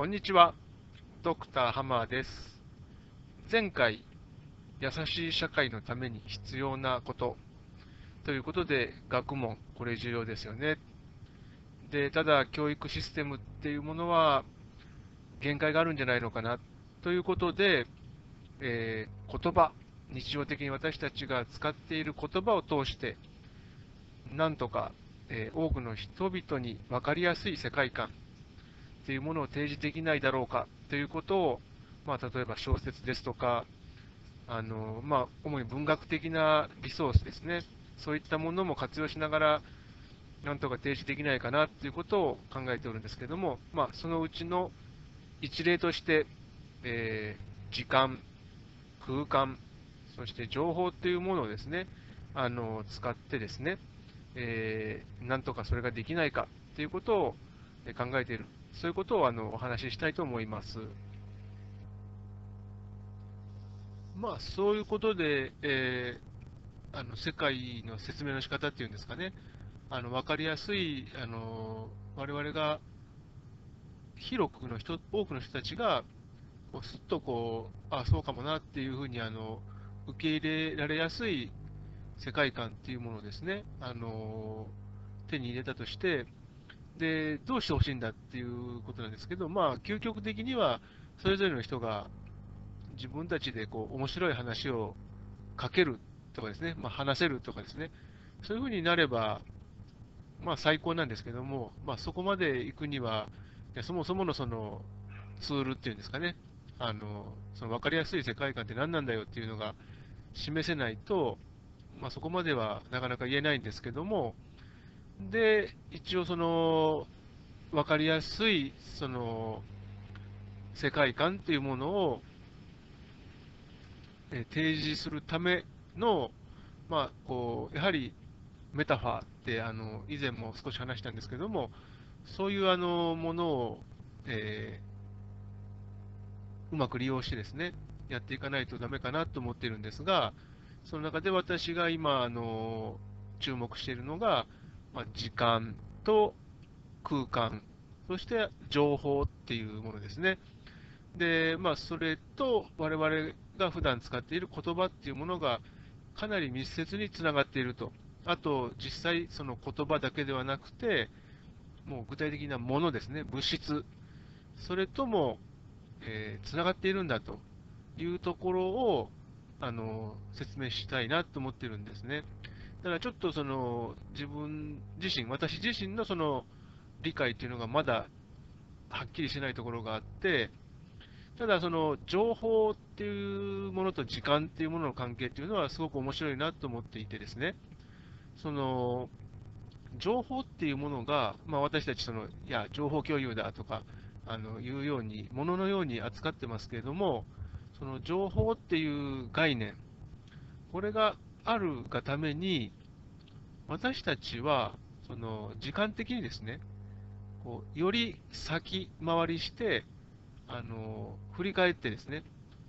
こんにちは、ドクターハマーです。前回、優しい社会のために必要なことということで、学問、これ重要ですよね。で、ただ、教育システムっていうものは限界があるんじゃないのかなということで、えー、言葉、日常的に私たちが使っている言葉を通して、なんとか、えー、多くの人々に分かりやすい世界観というものを提示できないだろうかということを、まあ、例えば小説ですとか、あのまあ、主に文学的なリソースですね、そういったものも活用しながら、なんとか提示できないかなということを考えておるんですけども、まあ、そのうちの一例として、えー、時間、空間、そして情報というものをですね、あの使ってですね、えー、なんとかそれができないかということを考えている、そういうことをあのお話ししたいと思います。まあ、そういうことで、えー、あの世界の説明の仕方っていうんですかね、あの分かりやすい、あの我々が広くの人、多くの人たちが、こうすっとこう、あそうかもなっていうふうにあの受け入れられやすい世界観っていうものをですね、あの手に入れたとして、で、どうしてほしいんだっていうことなんですけど、まあ、究極的には、それぞれの人が自分たちでこう面白い話を書けるとかですね、まあ、話せるとかですね、そういうふうになれば、まあ、最高なんですけども、まあ、そこまで行くには、そもそものそのツールっていうんですかね、あのその分かりやすい世界観って何なんだよっていうのが示せないと、まあ、そこまではなかなか言えないんですけども、で、一応その、分かりやすい、その、世界観っていうものを、え提示するための、まあ、こう、やはりメタファーって、あの、以前も少し話したんですけども、そういうあの、ものを、えー、うまく利用してですね、やっていかないとダメかなと思っているんですが、その中で私が今、あの、注目しているのが、まあ、時間と空間、そして情報っていうものですね。で、まあ、それと我々が普段使っている言葉っていうものがかなり密接につながっていると。あと、実際、その言葉だけではなくて、もう具体的なものですね、物質、それとも、えー、つながっているんだというところをあの説明したいなと思ってるんですね。だからちょっとその自分自身、私自身のその理解っていうのがまだはっきりしないところがあって、ただその情報っていうものと時間っていうものの関係っていうのはすごく面白いなと思っていてですね、その情報っていうものが、まあ、私たちその、いや、情報共有だとか、あのいうように、もののように扱ってますけれども、その情報っていう概念、これがあるがために、私たちは、その時間的にですね、こうより先回りして、あの振り返ってですね、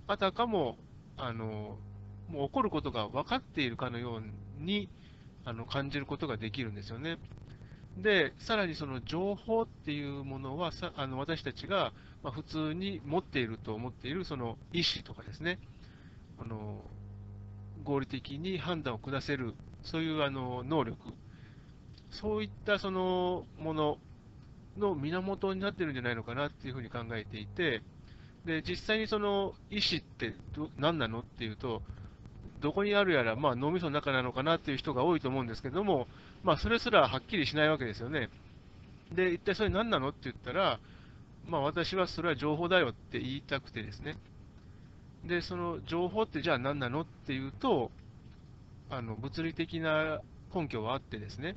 あたかもあのもう起こることが分かっているかのようにあの感じることができるんですよね。で、さらにその情報っていうものはさあの私たちが、普通に持っていると思っているその意思とかですね、あの合理的に判断を下せる、そういうあの能力、そういったそのものの源になってるんじゃないのかなっていうふうに考えていて、で実際にその意思って何なのっていうと、どこにあるやら、まあ、脳みその中なのかなっていう人が多いと思うんですけども、まあ、それすらはっきりしないわけですよね。で、一体それ何なのって言ったら、まあ、私はそれは情報だよって言いたくてですね。で、その情報ってじゃあ何なのっていうと、あの物理的な根拠はあってですね、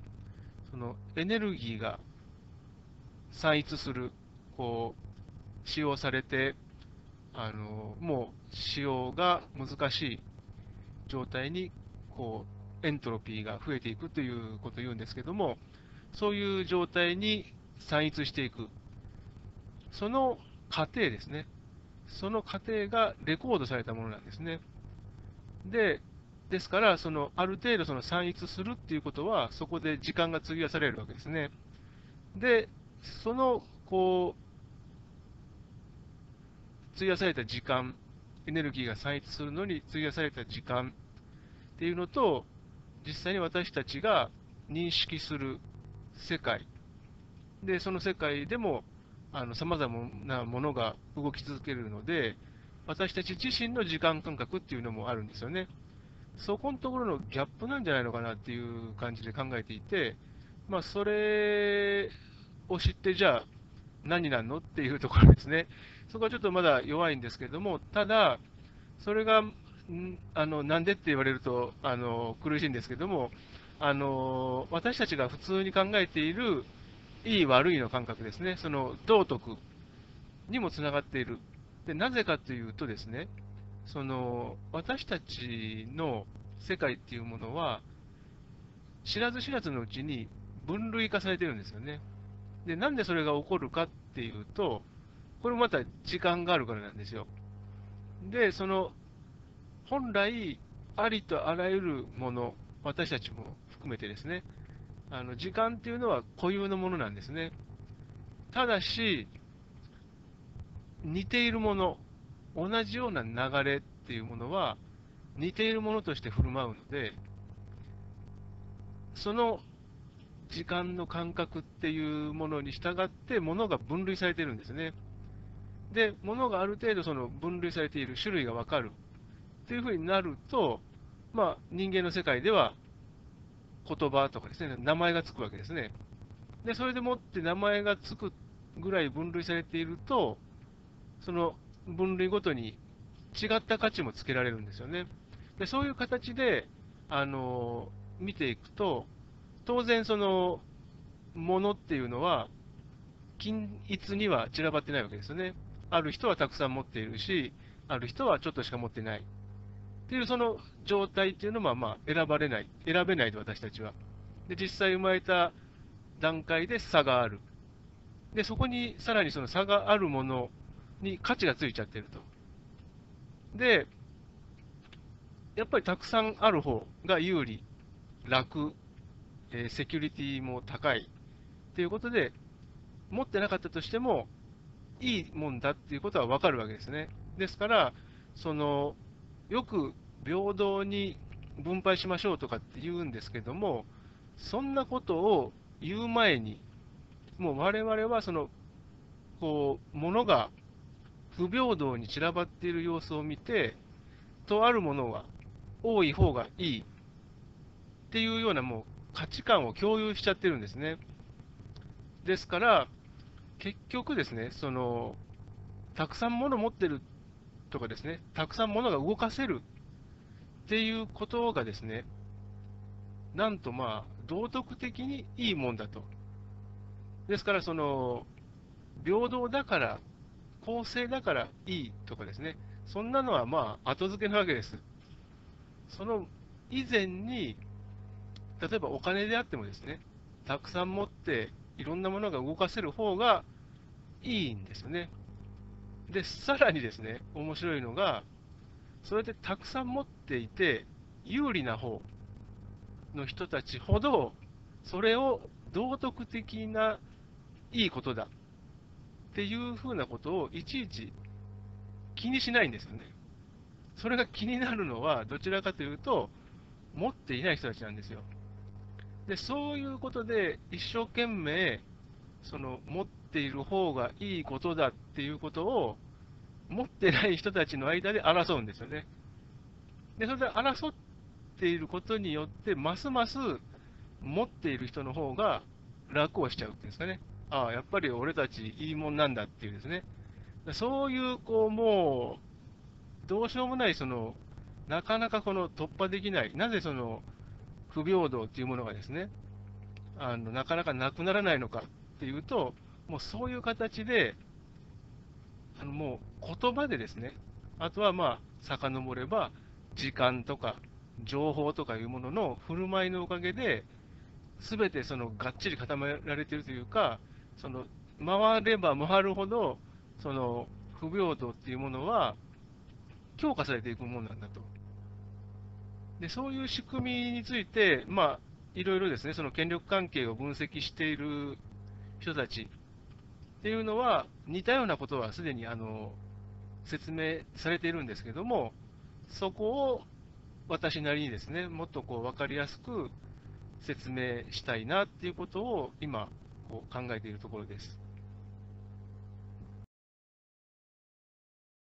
そのエネルギーが散逸する、こう、使用されて、あのもう使用が難しい状態にこうエントロピーが増えていくということを言うんですけども、そういう状態に散逸していく、その過程ですね、その過程がレコードされたものなんですね。で、ですから、そのある程度その散逸するっていうことは、そこで時間が費やされるわけですね。で、そのこう費やされた時間、エネルギーが産出するのに費やされた時間っていうのと、実際に私たちが認識する世界、で、その世界でもさまざまなものが動き続けるので、私たち自身の時間感覚っていうのもあるんですよね。そこのところのギャップなんじゃないのかなっていう感じで考えていて、まあ、それを知って、じゃあ、何なのっていうところですね。そこはちょっとまだ弱いんですけども、ただ、それが、あのなんでって言われるとあの苦しいんですけども、あの私たちが普通に考えているいい悪いの感覚ですね、その道徳にもつながっている。でなぜかというとですね、その私たちの世界っていうものは、知らず知らずのうちに分類化されてるんですよね。で、なんでそれが起こるかっていうと、これまた時間があるからなんですよ。で、その、本来、ありとあらゆるもの、私たちも含めてですね、あの時間っていうのは固有のものなんですね。ただし、似ているもの、同じような流れっていうものは、似ているものとして振る舞うので、その時間の感覚っていうものに従って、ものが分類されてるんですね。で、ものがある程度その分類されている種類が分かるっていうふうになると、まあ、人間の世界では言葉とかですね、名前がつくわけですね。で、それでもって名前がつくぐらい分類されていると、その分類ごとに違った価値もつけられるんですよね。でそういう形で、あの見ていくと、当然その、ものっていうのは、均一には散らばってないわけですよね。ある人はたくさん持っているし、ある人はちょっとしか持ってない。っていうその状態っていうのはまあ選ばれない、選べないと私たちは。で、実際生まれた段階で差がある。で、そこにさらにその差があるものに価値がついちゃってると。で、やっぱりたくさんある方が有利、楽、えー、セキュリティも高いっていうことで、持ってなかったとしても、いいもんだっていうことは分かるわけですね。ですから、そのよく平等に分配しましょうとかって言うんですけども、そんなことを言う前に、もう我々はその、こう、ものが不平等に散らばっている様子を見て、とあるものは多い方がいいっていうようなもう価値観を共有しちゃってるんですね。ですから、結局ですね、その、たくさんもの持ってるとかですね、たくさんものが動かせるっていうことがですね、なんとまあ、道徳的にいいもんだと。ですから、その、平等だから、公正だからいいとかですね、そんなのはまあ、後付けなわけです。その以前に、例えばお金であってもですね、たくさん持っていろんなものが動かせる方がいいんですよね。で、さらにですね、面白いのが、それでたくさん持っていて、有利な方の人たちほど、それを道徳的ないいことだっていうふうなことをいちいち気にしないんですよね。それが気になるのは、どちらかというと、持っていない人たちなんですよ。で、そういうことで一生懸命、その持っている方がいいことだっていうことを持ってない人たちの間で争うんですよね。で、それで争っていることによって、ますます持っている人の方が楽をしちゃうっていうんですかね。ああ、やっぱり俺たちいいもんなんだっていうですね。そういう、こう、もう、どうしようもない、その、なかなかこの突破できない、なぜその、不平等っていうものがですね、あのなかなかなくならないのかっていうと、もうそういう形で、あのもう言葉でですね、あとはまあ、遡れば、時間とか情報とかいうものの振る舞いのおかげで、すべてそのがっちり固められているというか、その回れば回るほど、その不平等っていうものは強化されていくものなんだと。でそういう仕組みについて、まあ、いろいろですね、その権力関係を分析している人たちっていうのは、似たようなことはすでにあの説明されているんですけども、そこを私なりにですね、もっとこう分かりやすく説明したいなっていうことを今、こう考えているところです。